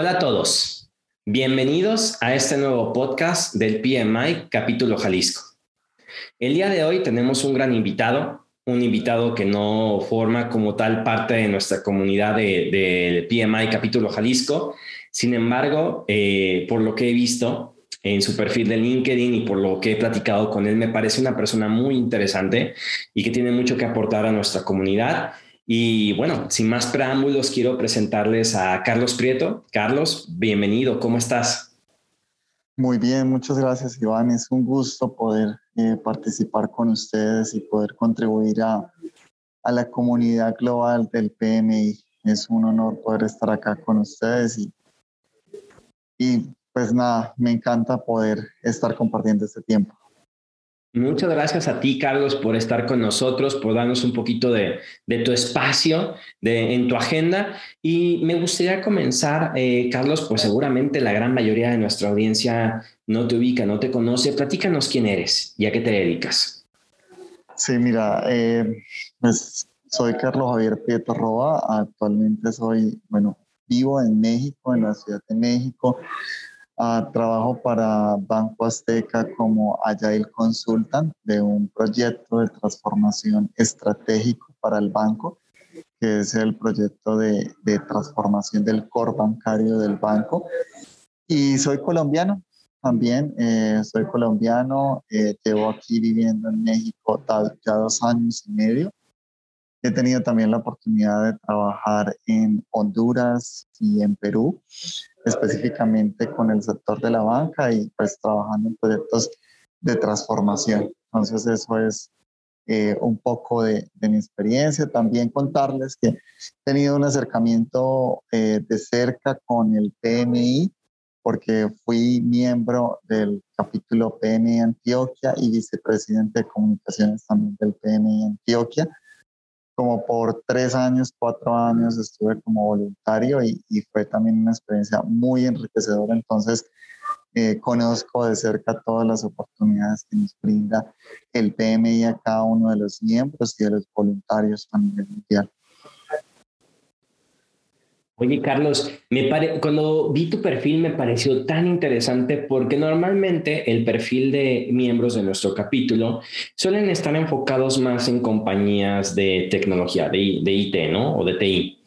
Hola a todos. Bienvenidos a este nuevo podcast del PMI Capítulo Jalisco. El día de hoy tenemos un gran invitado, un invitado que no forma como tal parte de nuestra comunidad del de, PMI Capítulo Jalisco. Sin embargo, eh, por lo que he visto en su perfil de LinkedIn y por lo que he platicado con él, me parece una persona muy interesante y que tiene mucho que aportar a nuestra comunidad y bueno, sin más preámbulos, quiero presentarles a Carlos Prieto. Carlos, bienvenido, ¿cómo estás? Muy bien, muchas gracias Iván. Es un gusto poder eh, participar con ustedes y poder contribuir a, a, la comunidad global del PMI. Es un honor poder estar acá con ustedes y, y pues nada, me encanta poder estar compartiendo este tiempo. Muchas gracias a ti, Carlos, por estar con nosotros, por darnos un poquito de, tu espacio en tu agenda. Y me gustaría comenzar, eh, Carlos, pues seguramente la gran mayoría de nuestra audiencia no te ubica, no te conoce. Platícanos quién eres y a qué te dedicas. Sí, mira, eh, pues soy Carlos Javier Pietro Roa. Actualmente soy, bueno, vivo en México, en la Ciudad de México. Uh, trabajo para Banco Azteca como Agile Consultant de un proyecto de transformación estratégico para el banco, que es el proyecto de, de transformación del core bancario del banco. Y soy colombiano también, eh, soy colombiano, eh, llevo aquí viviendo en México ya dos años y medio. He tenido también la oportunidad de trabajar en Honduras y en Perú específicamente con el sector de la banca y pues trabajando en proyectos de transformación. Entonces eso es eh, un poco de, mi experiencia. También contarles que he tenido un acercamiento eh, de cerca con el PMI porque fui miembro del capítulo PMI Antioquia y vicepresidente de comunicaciones también del PMI Antioquia como por tres años, cuatro años estuve como voluntario y, fue también una experiencia muy enriquecedora. Entonces, eh, conozco de cerca todas las oportunidades que nos brinda el PMI a cada uno de los miembros y de los voluntarios a nivel mundial. Oye, Carlos, me cuando vi tu perfil me pareció tan interesante porque normalmente el perfil de miembros de nuestro capítulo suelen estar enfocados más en compañías de tecnología, de, IT, ¿no? O de TI.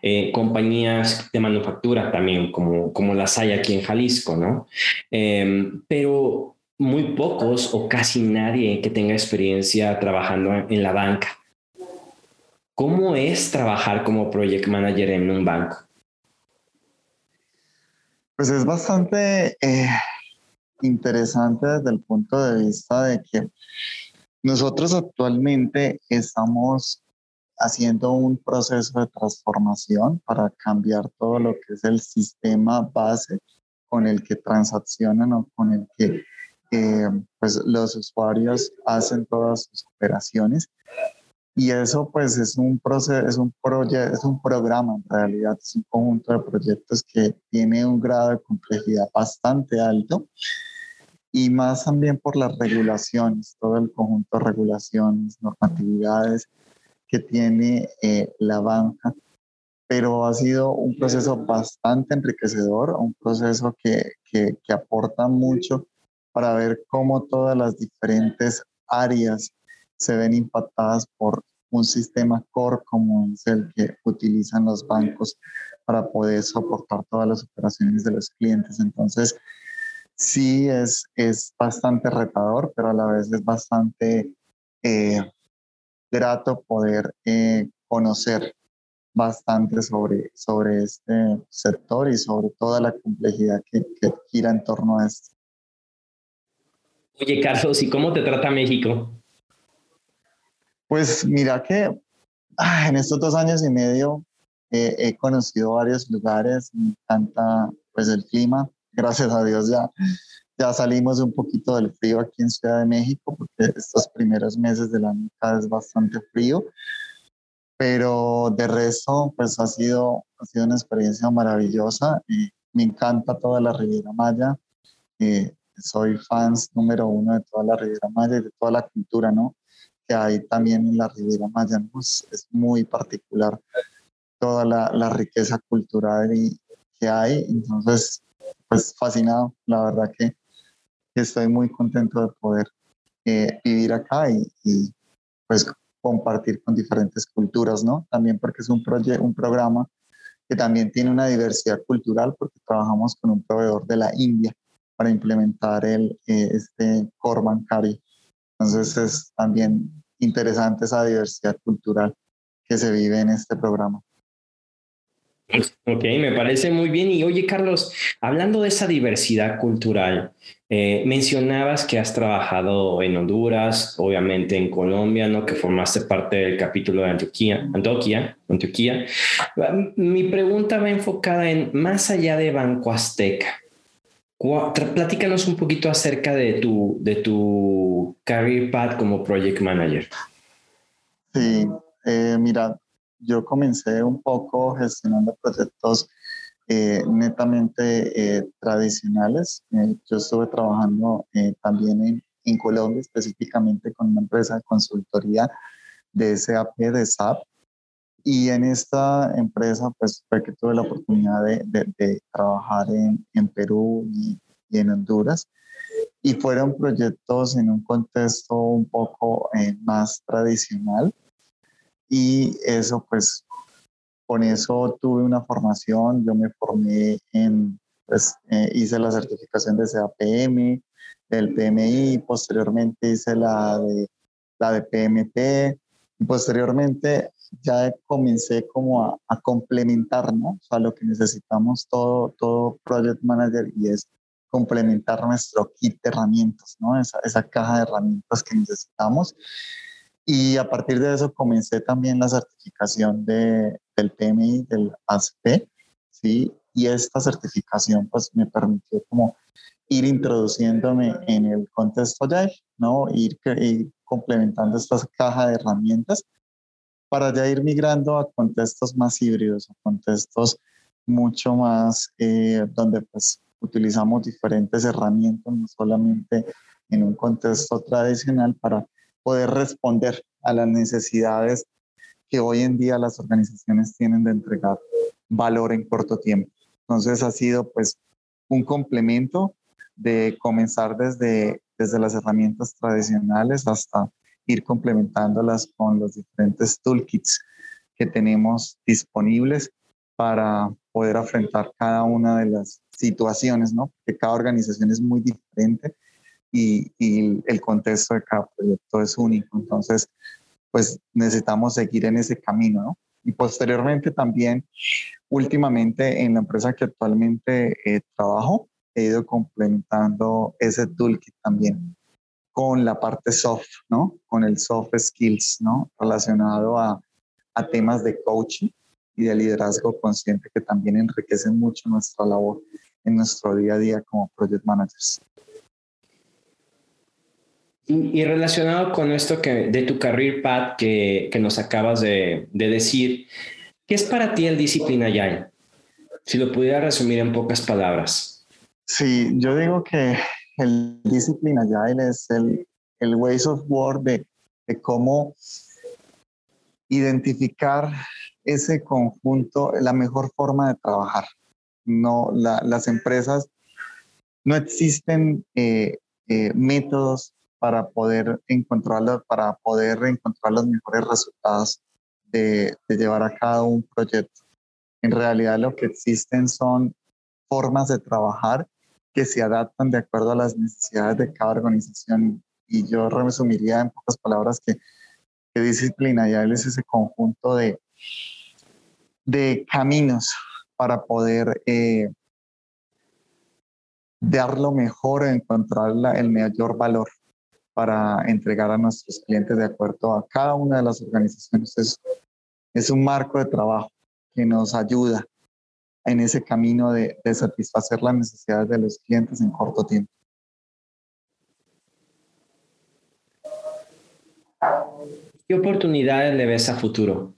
Eh, compañías de manufactura también, como, como las hay aquí en Jalisco, ¿no? Em, pero muy pocos o casi nadie que tenga experiencia trabajando en la banca. ¿Cómo es trabajar como project manager en un banco? Pues es bastante eh, interesante desde el punto de vista de que nosotros actualmente estamos haciendo un proceso de transformación para cambiar todo lo que es el sistema base con el que transaccionan o con el que eh, pues los usuarios hacen todas sus operaciones y eso pues es un proceso, es un proyecto, es un programa en realidad, es un conjunto de proyectos que tiene un grado de complejidad bastante alto. Y más también por las regulaciones, todo el conjunto de regulaciones, normatividades que tiene eh, la banca, pero ha sido un proceso bastante enriquecedor, un proceso que, que, que aporta mucho para ver cómo todas las diferentes áreas se ven impactadas por un sistema core como es el que utilizan los bancos para poder soportar todas las operaciones de los clientes. Entonces, sí es, es bastante retador, pero a la vez es bastante eh, grato poder eh, conocer bastante sobre, sobre este sector y sobre toda la complejidad que, que gira en torno a esto. Oye, Carlos, ¿y cómo te trata México? Pues mira que ah, en estos dos años y medio eh, he conocido varios lugares, me encanta pues el clima, gracias a Dios ya, ya salimos un poquito del frío aquí en Ciudad de México, porque estos primeros meses del año es bastante frío, pero de resto pues ha sido, ha sido una experiencia maravillosa me encanta toda la Riviera Maya, eh, soy fans número uno de toda la Riviera Maya y de toda la cultura, ¿no? Que hay también en la Riviera Maya. Es muy particular toda la, la riqueza cultural y que hay. Entonces, pues fascinado, la verdad que, estoy muy contento de poder eh, vivir acá y, y, pues compartir con diferentes culturas, ¿no? También porque es un, un programa que también tiene una diversidad cultural porque trabajamos con un proveedor de la India para implementar el, eh, este core bancario. Entonces es también interesante esa diversidad cultural que se vive en este programa. Ok, me parece muy bien. Y oye, Carlos, hablando de esa diversidad cultural, eh, mencionabas que has trabajado en Honduras, obviamente en Colombia, ¿no? Que formaste parte del capítulo de Antioquía, Antioquia, Antioquia. Mi pregunta va enfocada en más allá de Banco Azteca. Platícanos un poquito acerca de tu, de tu career path como project manager. Sí, eh, mira, yo comencé un poco gestionando proyectos eh, netamente eh, tradicionales. Yo estuve trabajando también en, en, Colombia, específicamente con una empresa de consultoría de SAP, de SAP. Y en esta empresa, pues fue que tuve la oportunidad de, de, trabajar en, en Perú y, y, en Honduras. Y fueron proyectos en un contexto un poco más tradicional. Y eso pues con eso tuve una formación, yo me formé en, pues eh, hice la certificación de CAPM, del PMI, posteriormente hice la de, la de PMP posteriormente ya comencé como a, a complementar, ¿no? O sea, lo que necesitamos todo, todo project manager y es complementar nuestro kit de herramientas, ¿no? Esa, esa caja de herramientas que necesitamos. Y a partir de eso comencé también la certificación de, del PMI, del ASP, ¿sí? Y esta certificación pues me permitió como ir introduciéndome en el contexto Agile, ¿no? Ir, ir complementando esta caja de herramientas para ya ir migrando a contextos más híbridos, a contextos mucho más eh, donde pues utilizamos diferentes herramientas, no solamente en un contexto tradicional para poder responder a las necesidades que hoy en día las organizaciones tienen de entregar valor en corto tiempo. Entonces ha sido pues un complemento de comenzar desde, desde las herramientas tradicionales hasta ir complementándolas con los diferentes toolkits que tenemos disponibles para poder afrontar cada una de las situaciones, ¿no? Porque cada organización es muy diferente y, el contexto de cada proyecto es único. Entonces, pues necesitamos seguir en ese camino, ¿no? Y posteriormente también, últimamente en la empresa que actualmente eh, trabajo, he ido complementando ese toolkit también con la parte soft, ¿no? Con el soft skills, ¿no? Relacionado a, a temas de coaching y de liderazgo consciente que también enriquecen mucho nuestra labor en nuestro día a día como project managers. Y, relacionado con esto que, de tu career path que, que nos acabas de, de, decir, ¿qué es para ti el disciplina Agile? Si lo pudiera resumir en pocas palabras. Sí, yo digo que el disciplina Agile es el, el ways of work de, de cómo identificar ese conjunto, la mejor forma de trabajar. No, la, las empresas no existen eh, eh, métodos para poder encontrar, para poder encontrar los mejores resultados de, de llevar a cabo un proyecto. En realidad lo que existen son formas de trabajar que se adaptan de acuerdo a las necesidades de cada organización. Y yo resumiría en pocas palabras que, disciplina ya es ese conjunto de, de caminos para poder eh, dar lo mejor, encontrar el mayor valor para entregar a nuestros clientes de acuerdo a cada una de las organizaciones. Es, es un marco de trabajo que nos ayuda en ese camino de, de satisfacer las necesidades de los clientes en corto tiempo. ¿Qué oportunidades le ves a futuro?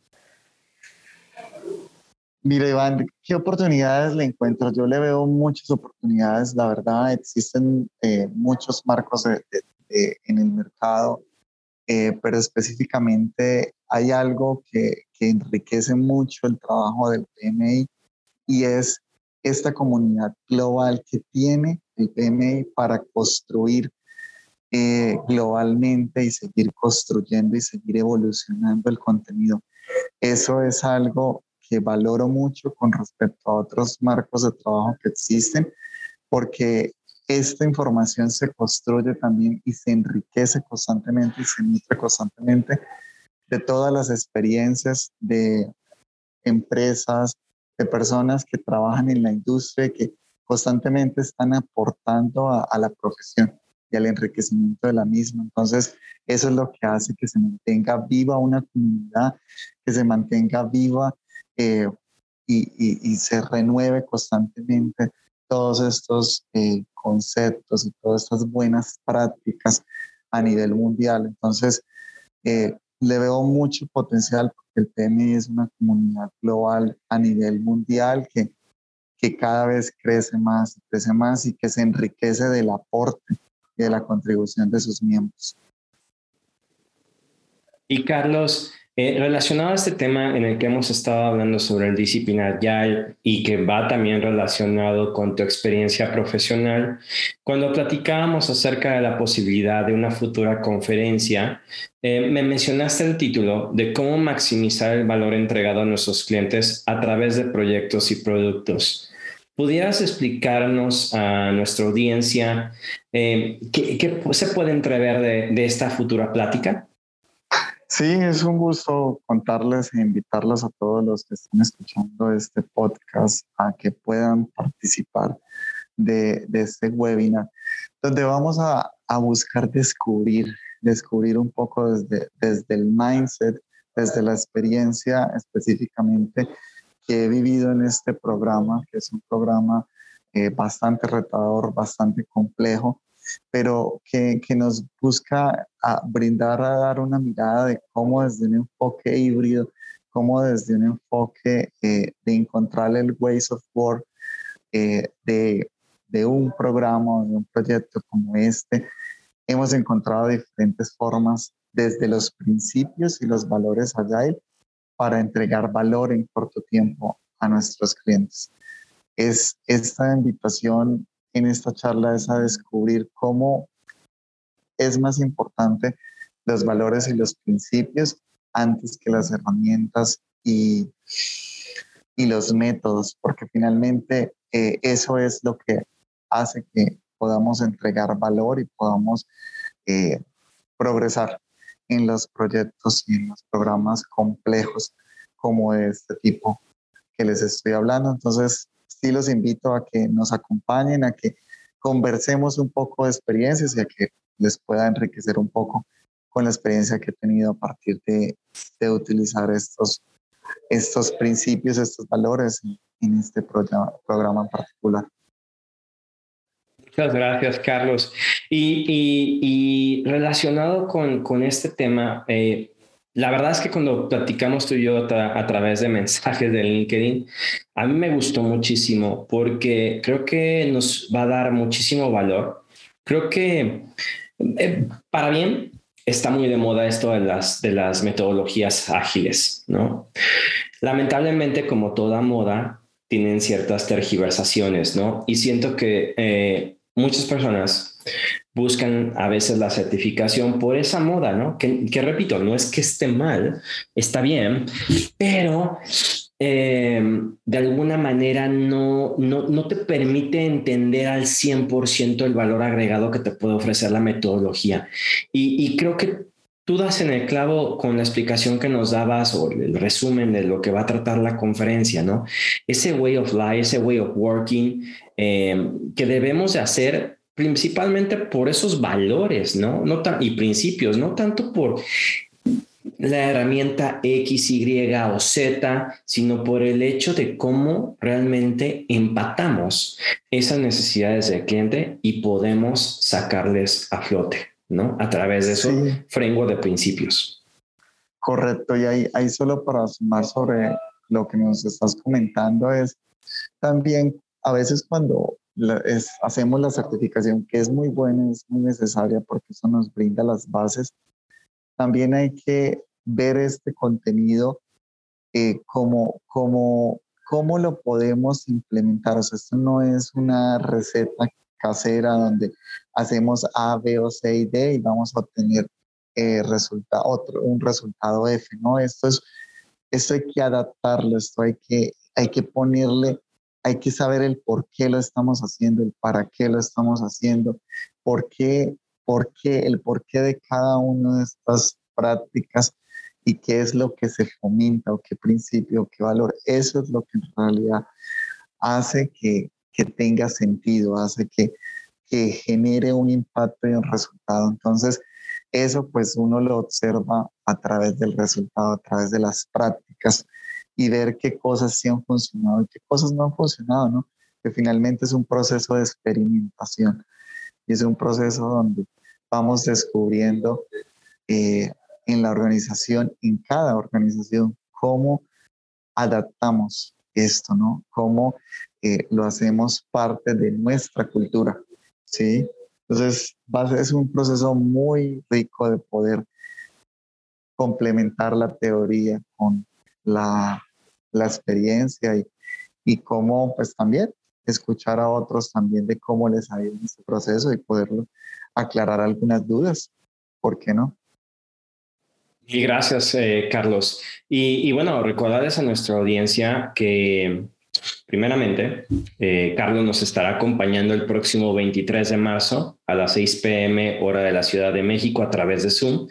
Mire, Iván, ¿qué oportunidades le encuentro? Yo le veo muchas oportunidades, la verdad, existen eh, muchos marcos de, en el mercado, eh, pero específicamente hay algo que, que, enriquece mucho el trabajo del PMI y es esta comunidad global que tiene el PMI para construir eh, globalmente y seguir construyendo y seguir evolucionando el contenido. Eso es algo que valoro mucho con respecto a otros marcos de trabajo que existen, porque esta información se construye también y se enriquece constantemente y se nutre constantemente de todas las experiencias de empresas, de personas que trabajan en la industria, que constantemente están aportando a, la profesión y al enriquecimiento de la misma. Entonces, eso es lo que hace que se mantenga viva una comunidad, que se mantenga viva eh, y, se renueve constantemente todos estos eh, conceptos y todas estas buenas prácticas a nivel mundial. Entonces, eh, le veo mucho potencial el PMI es una comunidad global a nivel mundial que, que cada vez crece más, crece más y que se enriquece del aporte y de la contribución de sus miembros. Y Carlos, eh, relacionado a este tema en el que hemos estado hablando sobre el disciplinar ya y que va también relacionado con tu experiencia profesional, cuando platicábamos acerca de la posibilidad de una futura conferencia, eh, me mencionaste el título de cómo maximizar el valor entregado a nuestros clientes a través de proyectos y productos. ¿Pudieras explicarnos a nuestra audiencia eh, qué, se puede entrever de esta futura plática? Sí, es un gusto contarles e invitarlos a todos los que están escuchando este podcast a que puedan participar de, este webinar, donde vamos a, buscar descubrir, descubrir un poco desde, desde el mindset, desde la experiencia específicamente que he vivido en este programa, que es un programa eh, bastante retador, bastante complejo, pero que, que nos busca a brindar, a dar una mirada de cómo desde un enfoque híbrido, cómo desde un enfoque eh, de encontrar el ways of work eh, de, de un programa, de un proyecto como este, hemos encontrado diferentes formas desde los principios y los valores Agile para entregar valor en corto tiempo a nuestros clientes. Es esta invitación en esta charla es a descubrir cómo es más importante los valores y los principios antes que las herramientas y, y los métodos, porque finalmente eh, eso es lo que hace que podamos entregar valor y podamos eh, progresar en los proyectos y en los programas complejos como de este tipo que les estoy hablando. Entonces, sí los invito a que nos acompañen, a que conversemos un poco de experiencias y a que les pueda enriquecer un poco con la experiencia que he tenido a partir de, de utilizar estos, estos principios, estos valores en, este programa, programa en particular. Muchas gracias, Carlos. Y, y, y relacionado con, con, este tema, eh, la verdad es que cuando platicamos tú y yo a, través de mensajes de LinkedIn, a mí me gustó muchísimo porque creo que nos va a dar muchísimo valor. Creo que eh, para bien está muy de moda esto de las, de las metodologías ágiles, ¿no? Lamentablemente, como toda moda, tienen ciertas tergiversaciones, ¿no? Y siento que eh, muchas personas buscan a veces la certificación por esa moda, ¿no? Que, repito, no es que esté mal, está bien, pero em, de alguna manera no, no, te permite entender al 100% el valor agregado que te puede ofrecer la metodología. Y, creo que tú das en el clavo con la explicación que nos dabas o el resumen de lo que va a tratar la conferencia, ¿no? Ese way of life, ese way of working em, que debemos de hacer principalmente por esos valores, ¿no? no y principios, no tanto por la herramienta X, Y o Z, sino por el hecho de cómo realmente empatamos esas necesidades del cliente y podemos sacarles a flote, ¿no? A través de eso, framework de principios. Correcto, y ahí, ahí solo para sumar sobre lo que nos estás comentando es también a veces cuando hacemos la certificación, que es muy buena, es muy necesaria porque eso nos brinda las bases. También hay que ver este contenido eh, como, como, cómo lo podemos implementar. O sea, esto no es una receta casera donde hacemos A, B o C y D y vamos a obtener eh, resultado, otro, un resultado F, ¿no? Esto es, esto hay que adaptarlo, esto hay que, hay que ponerle, hay que saber el por qué lo estamos haciendo, el para qué lo estamos haciendo, por qué, por qué, el por qué de cada una de estas prácticas y qué es lo que se fomenta o qué principio qué valor. Eso es lo que en realidad hace que, que tenga sentido, hace que, que genere un impacto y un resultado. Entonces, eso pues uno lo observa a través del resultado, a través de las prácticas y ver qué cosas sí han funcionado y qué cosas no han funcionado, ¿no? Que finalmente es un proceso de experimentación y es un proceso donde vamos descubriendo eh, en la organización, en cada organización, cómo adaptamos esto, ¿no? Cómo eh, lo hacemos parte de nuestra cultura, ¿sí? Entonces, es un proceso muy rico de poder complementar la teoría con la, la experiencia y, y cómo, pues también, escuchar a otros también de cómo les ha ido en este proceso y poderlo aclarar algunas dudas. ¿Por qué no? Y gracias, eh, Carlos. Y, bueno, recordarles a nuestra audiencia que, primeramente, eh, Carlos nos estará acompañando el próximo 23 de marzo a las 6 pm hora de la Ciudad de México a través de Zoom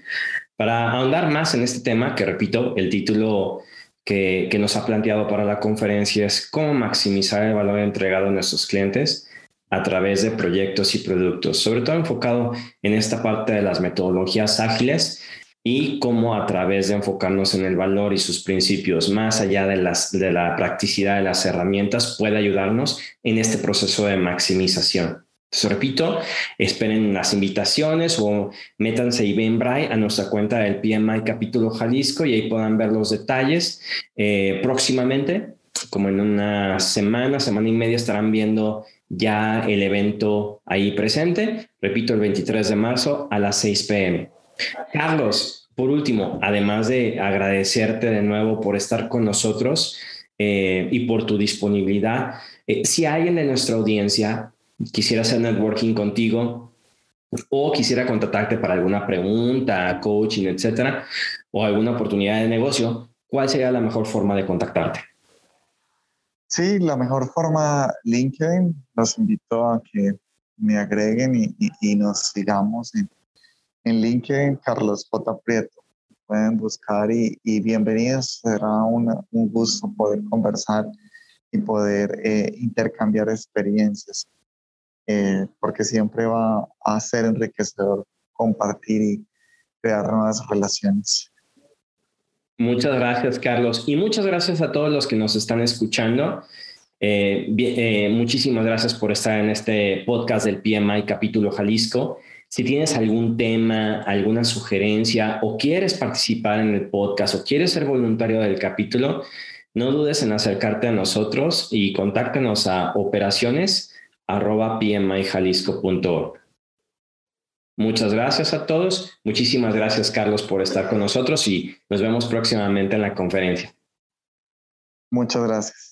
para ahondar más en este tema, que repito, el título que, nos ha planteado para la conferencia es cómo maximizar el valor entregado a nuestros clientes a través de proyectos y productos, sobre todo enfocado en esta parte de las metodologías ágiles y cómo a través de enfocarnos en el valor y sus principios, más allá de, las, de la practicidad de las herramientas, puede ayudarnos en este proceso de maximización. Entonces, repito, esperen las invitaciones o métanse y ven a nuestra cuenta del PMI Capítulo Jalisco y ahí puedan ver los detalles. Eh, próximamente, como en una semana, semana y media, estarán viendo ya el evento ahí presente. Repito, el 23 de marzo a las 6 pm. Carlos, por último, además de agradecerte de nuevo por estar con nosotros eh, y por tu disponibilidad, eh, si alguien de nuestra audiencia quisiera hacer networking contigo o quisiera contactarte para alguna pregunta, coaching, etcétera, o alguna oportunidad de negocio, ¿cuál sería la mejor forma de contactarte? Sí, la mejor forma, LinkedIn. Los invito a que me agreguen y, y nos sigamos en en LinkedIn Carlos J. Prieto. Pueden buscar y, bienvenidos. Será un gusto poder conversar y poder eh, intercambiar experiencias, eh, porque siempre va a ser enriquecedor compartir y crear nuevas relaciones. Muchas gracias, Carlos. Y muchas gracias a todos los que nos están escuchando. Eh, muchísimas gracias por estar en este podcast del PMI Capítulo Jalisco. Si tienes algún tema, alguna sugerencia o quieres participar en el podcast o quieres ser voluntario del capítulo, no dudes en acercarte a nosotros y contáctanos a operaciones.pmijalisco.org. Muchas gracias a todos. Muchísimas gracias, Carlos, por estar con nosotros y nos vemos próximamente en la conferencia. Muchas gracias.